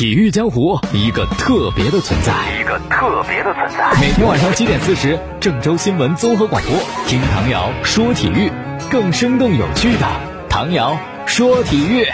体育江湖一个特别的存在，一个特别的存在。每天晚上七点四十，郑州新闻综合广播，听唐瑶说体育，更生动有趣的唐瑶说体育，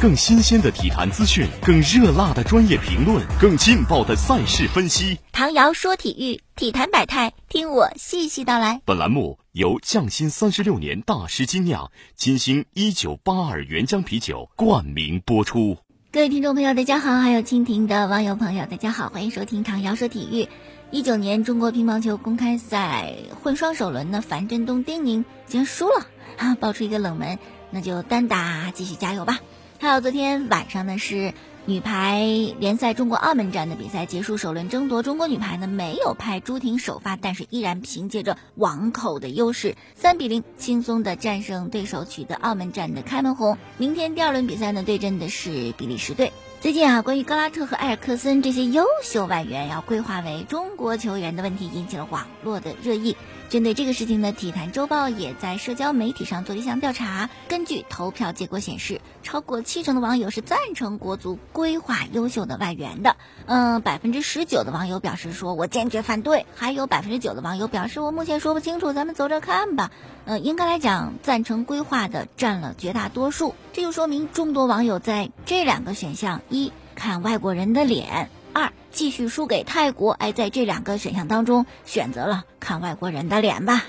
更新鲜的体坛资讯，更热辣的专业评论，更劲爆的赛事分析。唐瑶说体育，体坛百态，听我细细道来。本栏目由匠心三十六年大师精酿金星一九八二原浆啤酒冠名播出。各位听众朋友，大家好！还有蜻蜓的网友朋友，大家好，欢迎收听唐瑶说体育。一九年中国乒乓球公开赛混双首轮呢，樊振东、丁宁竟然输了，啊，爆出一个冷门，那就单打继续加油吧。还有昨天晚上呢是。女排联赛中国澳门站的比赛结束，首轮争夺，中国女排呢没有派朱婷首发，但是依然凭借着网口的优势，三比零轻松的战胜对手，取得澳门站的开门红。明天第二轮比赛呢，对阵的是比利时队。最近啊，关于格拉特和埃尔克森这些优秀外援要规划为中国球员的问题，引起了网络的热议。针对这个事情呢，体坛周报也在社交媒体上做了一项调查。根据投票结果显示，超过七成的网友是赞成国足规划优秀的外援的。嗯，百分之十九的网友表示说我坚决反对，还有百分之九的网友表示我目前说不清楚，咱们走着看吧。嗯，应该来讲，赞成规划的占了绝大多数。这就说明众多网友在这两个选项：一看外国人的脸，二继续输给泰国。哎，在这两个选项当中，选择了看外国人的脸吧。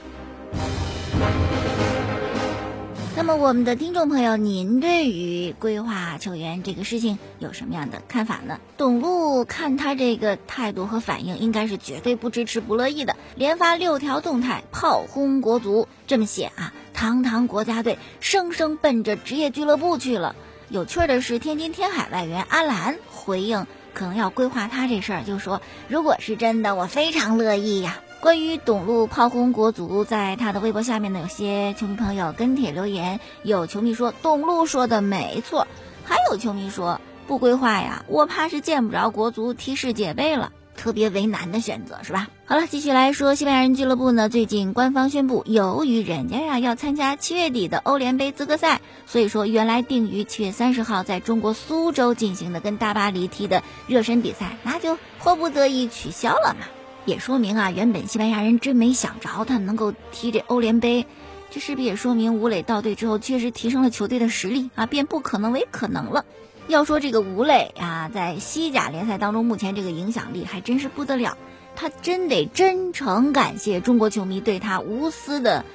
那么，我们的听众朋友，您对于规划球员这个事情有什么样的看法呢？董路看他这个态度和反应，应该是绝对不支持、不乐意的，连发六条动态炮轰国足。这么写啊，堂堂国家队，生生奔着职业俱乐部去了。有趣的是，天津天海外援阿兰回应可能要规划他这事儿，就说如果是真的，我非常乐意呀。关于董路炮轰国足，在他的微博下面呢，有些球迷朋友跟帖留言，有球迷说董路说的没错，还有球迷说不规划呀，我怕是见不着国足踢世界杯了，特别为难的选择是吧？好了，继续来说，西班牙人俱乐部呢，最近官方宣布，由于人家呀要参加七月底的欧联杯资格赛，所以说原来定于七月三十号在中国苏州进行的跟大巴黎踢的热身比赛，那就迫不得已取消了嘛。也说明啊，原本西班牙人真没想着他能够踢这欧联杯，这是不是也说明吴磊到队之后确实提升了球队的实力啊，变不可能为可能了。要说这个吴磊啊，在西甲联赛当中目前这个影响力还真是不得了，他真得真诚感谢中国球迷对他无私的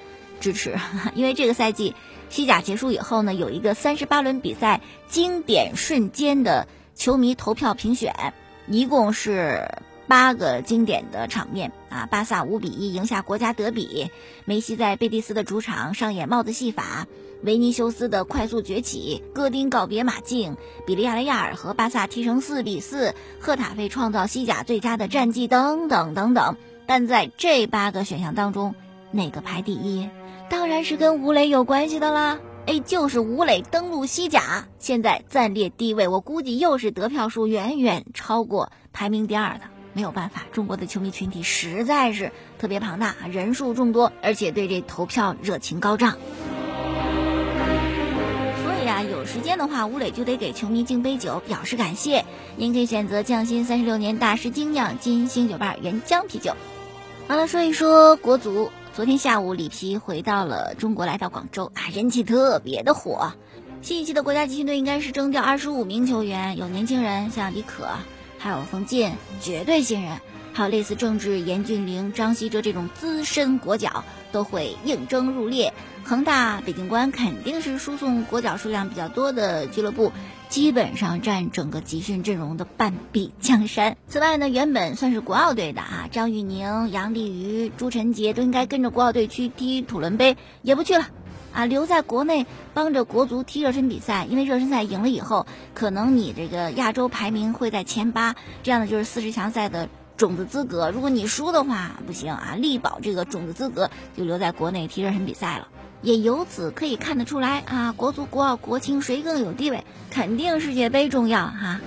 支持，因为这个赛季西甲结束以后呢，有一个三十八轮比赛经典瞬间的球迷投票评选，一共是。八个经典的场面啊！巴萨五比一赢下国家德比，梅西在贝蒂斯的主场上演帽子戏法，维尼修斯的快速崛起，戈丁告别马竞，比利亚雷亚尔和巴萨踢成四比四，赫塔费创造西甲最佳的战绩等等等等。但在这八个选项当中，哪个排第一？当然是跟吴磊有关系的啦！哎，就是吴磊登陆西甲，现在暂列第一位，我估计又是得票数远远超过排名第二的。没有办法，中国的球迷群体实在是特别庞大，人数众多，而且对这投票热情高涨。时间的话，吴磊就得给球迷敬杯酒，表示感谢。您可以选择匠心三十六年大师精酿金星酒吧原浆啤酒。好了，说一说国足。昨天下午，里皮回到了中国，来到广州啊，人气特别的火。新一期的国家集训队应该是征调二十五名球员，有年轻人，像李可。还有冯晋，绝对新人；还有类似郑智、严俊凌、张稀哲这种资深国脚，都会应征入列。恒大、北京国安肯定是输送国脚数量比较多的俱乐部，基本上占整个集训阵容的半壁江山。此外呢，原本算是国奥队的啊，张玉宁、杨立瑜、朱晨杰都应该跟着国奥队去踢土伦杯，也不去了。啊，留在国内帮着国足踢热身比赛，因为热身赛赢了以后，可能你这个亚洲排名会在前八，这样的就是四十强赛的种子资格。如果你输的话，不行啊，力保这个种子资格，就留在国内踢热身比赛了。也由此可以看得出来啊，国足、国奥、国青谁更有地位？肯定世界杯重要哈。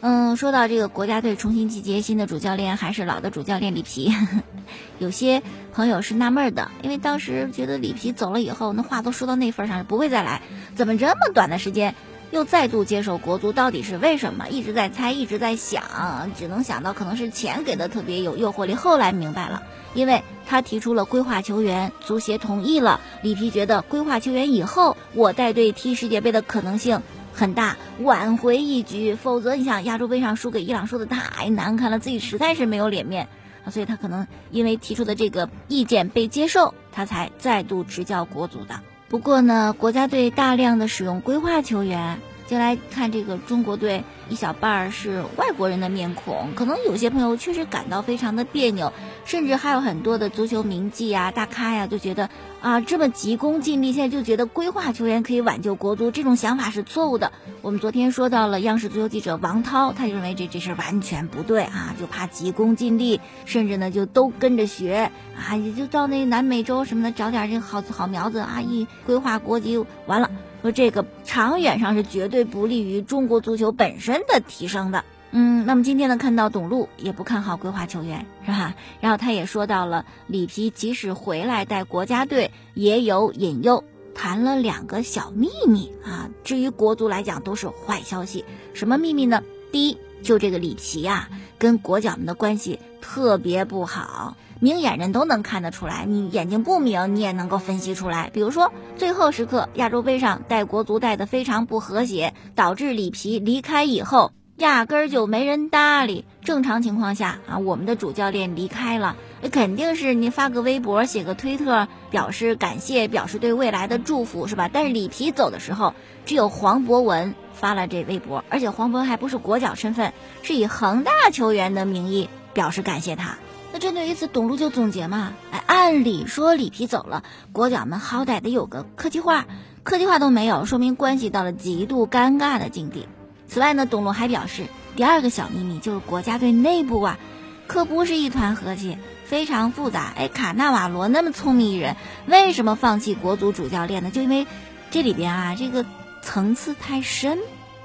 嗯，说到这个国家队重新集结，新的主教练还是老的主教练里皮，有些朋友是纳闷的，因为当时觉得里皮走了以后，那话都说到那份上，不会再来，怎么这么短的时间又再度接手国足？到底是为什么？一直在猜，一直在想，只能想到可能是钱给的特别有诱惑力。后来明白了，因为他提出了规划球员，足协同意了，里皮觉得规划球员以后，我带队踢世界杯的可能性。很大，挽回一局，否则你想亚洲杯上输给伊朗输的太难看了，自己实在是没有脸面，所以他可能因为提出的这个意见被接受，他才再度执教国足的。不过呢，国家队大量的使用规划球员。就来看这个中国队一小半儿是外国人的面孔，可能有些朋友确实感到非常的别扭，甚至还有很多的足球名记呀、大咖呀，就觉得啊这么急功近利，现在就觉得规划球员可以挽救国足，这种想法是错误的。我们昨天说到了央视足球记者王涛，他就认为这这事儿完全不对啊，就怕急功近利，甚至呢就都跟着学啊，也就到那南美洲什么的找点这好好苗子啊，一规划国籍完了。说这个长远上是绝对不利于中国足球本身的提升的。嗯，那么今天呢，看到董路也不看好规划球员，是吧？然后他也说到了里皮即使回来带国家队也有隐忧，谈了两个小秘密啊。至于国足来讲都是坏消息，什么秘密呢？第一，就这个里皮呀，跟国脚们的关系特别不好。明眼人都能看得出来，你眼睛不明，你也能够分析出来。比如说，最后时刻亚洲杯上带国足带的非常不和谐，导致里皮离开以后，压根儿就没人搭理。正常情况下啊，我们的主教练离开了，那肯定是你发个微博、写个推特表示感谢，表示对未来的祝福，是吧？但是里皮走的时候，只有黄博文 发了这微博，而且黄博文还不是国脚身份，是以恒大球员的名义表示感谢他。那针对于此，董路就总结嘛，哎，按理说里皮走了，国脚们好歹得有个客气话，客气话都没有，说明关系到了极度尴尬的境地。此外呢，董路还表示，第二个小秘密就是国家队内部啊，可不是一团和气，非常复杂。哎，卡纳瓦罗那么聪明一人，为什么放弃国足主教练呢？就因为这里边啊，这个层次太深，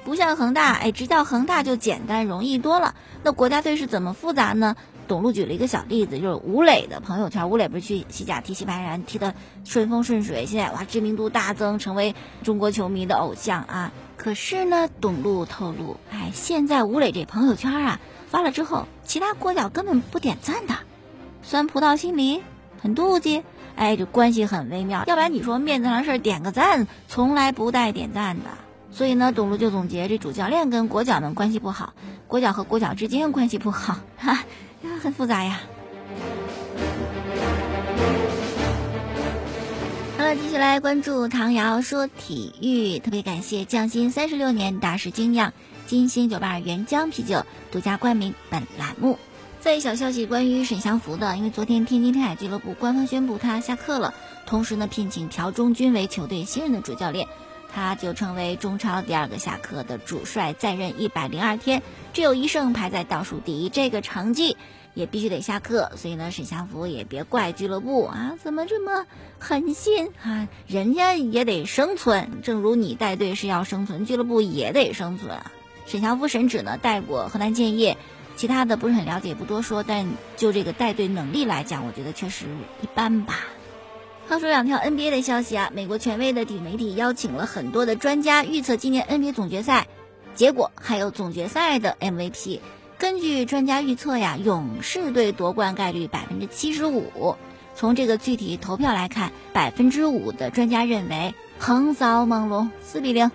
不像恒大，哎，执教恒大就简单容易多了。那国家队是怎么复杂呢？董路举了一个小例子，就是吴磊的朋友圈。吴磊不是去西甲踢西班牙，踢的顺风顺水，现在哇知名度大增，成为中国球迷的偶像啊。可是呢，董路透露，哎，现在吴磊这朋友圈啊发了之后，其他国脚根本不点赞的，酸葡萄心理，很妒忌，哎，这关系很微妙。要不然你说面子上的事点个赞，从来不带点赞的。所以呢，董路就总结，这主教练跟国脚们关系不好，国脚和国脚之间关系不好，哈。很复杂呀。好了，接下来关注唐瑶说体育，特别感谢匠心三十六年大师精酿金星酒吧原浆啤酒独家冠名本栏目。再小消息，关于沈祥福的，因为昨天天津天海俱乐部官方宣布他下课了，同时呢聘请朴忠军为球队新任的主教练。他就成为中超第二个下课的主帅，在任一百零二天，只有一胜排在倒数第一，这个成绩也必须得下课。所以呢，沈祥福也别怪俱乐部啊，怎么这么狠心啊？人家也得生存，正如你带队是要生存，俱乐部也得生存。沈祥福神指呢带过河南建业，其他的不是很了解，不多说。但就这个带队能力来讲，我觉得确实一般吧。话说两条 NBA 的消息啊，美国权威的体育媒体邀请了很多的专家预测今年 NBA 总决赛结果，还有总决赛的 MVP。根据专家预测呀，勇士队夺冠概率百分之七十五。从这个具体投票来看，百分之五的专家认为横扫猛龙四比零，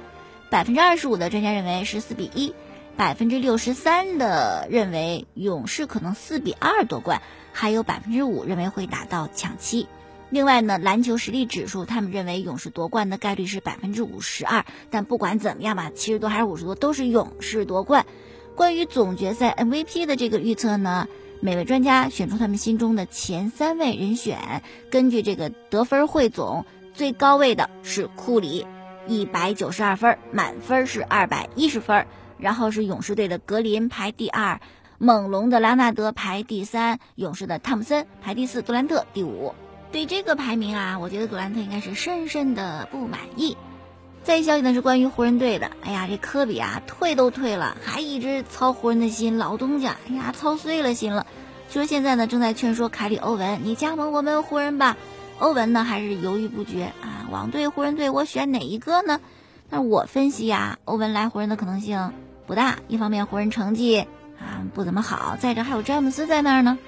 百分之二十五的专家认为是四比一，百分之六十三的认为勇士可能四比二夺冠，还有百分之五认为会打到抢七。另外呢，篮球实力指数，他们认为勇士夺冠的概率是百分之五十二。但不管怎么样吧，七十多还是五十多，都是勇士夺冠。关于总决赛 MVP 的这个预测呢，每位专家选出他们心中的前三位人选，根据这个得分汇总，最高位的是库里，一百九十二分，满分是二百一十分。然后是勇士队的格林排第二，猛龙的拉纳德排第三，勇士的汤普森排第四，杜兰特第五。对这个排名啊，我觉得杜兰特应该是深深的不满意。再一消息呢是关于湖人队的，哎呀，这科比啊退都退了，还一直操湖人的心，老东家，哎呀，操碎了心了。就说现在呢正在劝说凯里欧文，你加盟我们湖人吧。欧文呢还是犹豫不决啊，网队、湖人队，我选哪一个呢？但我分析呀，欧文来湖人的可能性不大。一方面湖人成绩啊不怎么好，再者还有詹姆斯在那儿呢。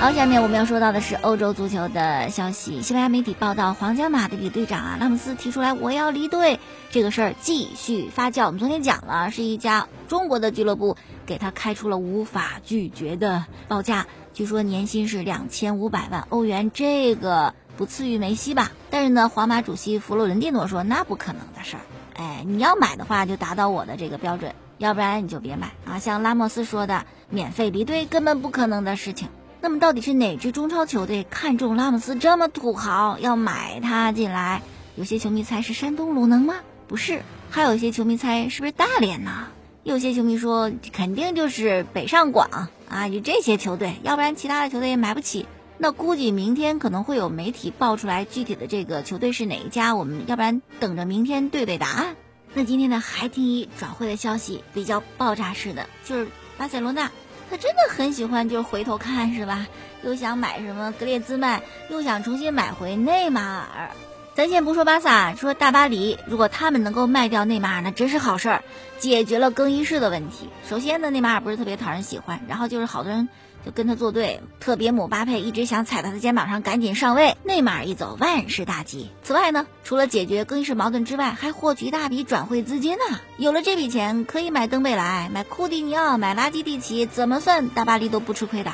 好，下面我们要说到的是欧洲足球的消息。西班牙媒体报道，皇家马德里队长啊拉姆斯提出来我要离队，这个事儿继续发酵。我们昨天讲了，是一家中国的俱乐部给他开出了无法拒绝的报价，据说年薪是两千五百万欧元，这个不次于梅西吧？但是呢，皇马主席弗洛伦蒂诺说那不可能的事儿。哎，你要买的话就达到我的这个标准，要不然你就别买啊。像拉莫斯说的，免费离队根本不可能的事情。那么到底是哪支中超球队看中拉莫斯这么土豪，要买他进来？有些球迷猜是山东鲁能吗？不是，还有一些球迷猜是不是大连呢？有些球迷说肯定就是北上广啊，就这些球队，要不然其他的球队也买不起。那估计明天可能会有媒体爆出来具体的这个球队是哪一家，我们要不然等着明天对对答案。那今天呢，还听一转会的消息比较爆炸式的，就是巴塞罗那。他真的很喜欢，就是回头看是吧？又想买什么格列兹曼，又想重新买回内马尔。咱先不说巴萨，说大巴黎，如果他们能够卖掉内马尔，那真是好事儿，解决了更衣室的问题。首先呢，内马尔不是特别讨人喜欢，然后就是好多人。就跟他作对，特别姆巴佩一直想踩他的肩膀上赶紧上位。内马尔一走，万事大吉。此外呢，除了解决更衣室矛盾之外，还获取一大笔转会资金呢。有了这笔钱，可以买登贝莱、买库蒂尼奥、买拉基蒂奇，怎么算大巴黎都不吃亏的。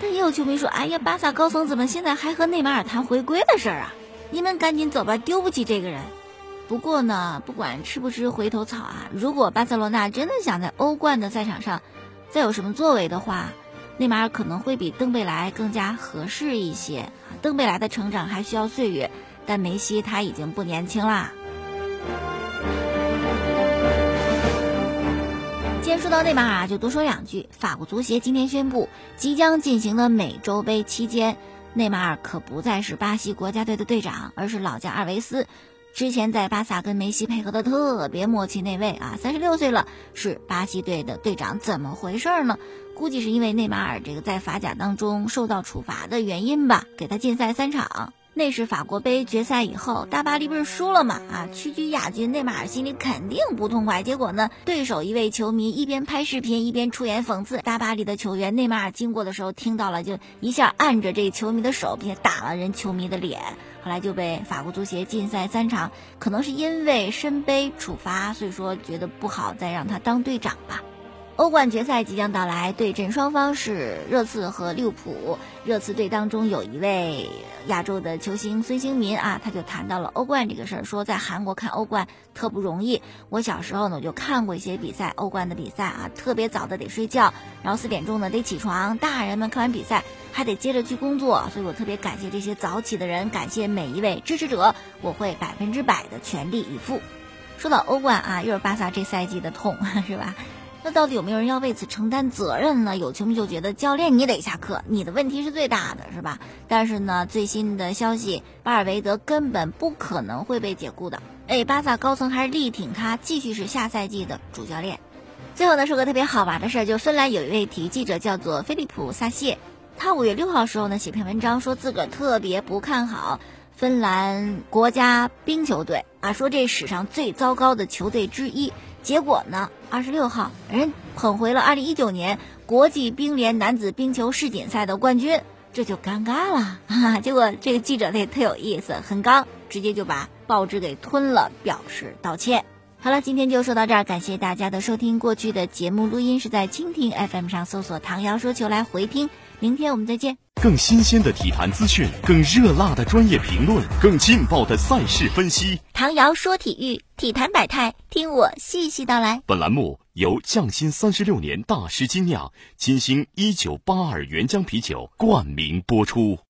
但也有球迷说：“哎呀，巴萨高层怎么现在还和内马尔谈回归的事儿啊？你们赶紧走吧，丢不起这个人。”不过呢，不管吃不吃回头草啊，如果巴塞罗那真的想在欧冠的赛场上再有什么作为的话，内马尔可能会比登贝莱更加合适一些。登贝莱的成长还需要岁月，但梅西他已经不年轻啦。既然说到内马尔，就多说两句。法国足协今天宣布，即将进行的美洲杯期间，内马尔可不再是巴西国家队的队长，而是老将阿尔维斯。之前在巴萨跟梅西配合的特别默契，那位啊，三十六岁了，是巴西队的队长，怎么回事呢？估计是因为内马尔这个在法甲当中受到处罚的原因吧，给他禁赛三场。那是法国杯决赛以后，大巴黎不是输了嘛？啊，屈居亚军，内马尔心里肯定不痛快。结果呢，对手一位球迷一边拍视频一边出言讽刺大巴黎的球员。内马尔经过的时候听到了，就一下按着这球迷的手，并且打了人球迷的脸。后来就被法国足协禁赛三场，可能是因为身背处罚，所以说觉得不好再让他当队长吧。欧冠决赛即将到来，对阵双方是热刺和利物浦。热刺队当中有一位亚洲的球星孙兴民啊，他就谈到了欧冠这个事儿，说在韩国看欧冠特不容易。我小时候呢就看过一些比赛，欧冠的比赛啊，特别早的得睡觉，然后四点钟呢得起床。大人们看完比赛还得接着去工作，所以我特别感谢这些早起的人，感谢每一位支持者，我会百分之百的全力以赴。说到欧冠啊，又是巴萨这赛季的痛，是吧？那到底有没有人要为此承担责任呢？有球迷就觉得教练你得下课，你的问题是最大的，是吧？但是呢，最新的消息，巴尔维德根本不可能会被解雇的。哎，巴萨高层还是力挺他继续是下赛季的主教练。最后呢，说个特别好玩的事儿，就芬兰有一位体育记者叫做菲利普萨谢，他五月六号时候呢写篇文章，说自个儿特别不看好芬兰国家冰球队啊，说这史上最糟糕的球队之一。结果呢？二十六号，人捧回了二零一九年国际冰联男子冰球世锦赛的冠军，这就尴尬了。结果这个记者他也特有意思，很刚，直接就把报纸给吞了，表示道歉。好了，今天就说到这儿，感谢大家的收听。过去的节目录音是在蜻蜓 FM 上搜索“唐瑶说球”来回听。明天我们再见。更新鲜的体坛资讯，更热辣的专业评论，更劲爆的赛事分析。唐瑶说体育，体坛百态，听我细细道来。本栏目由匠心三十六年大师精酿金星一九八二原浆啤酒冠名播出。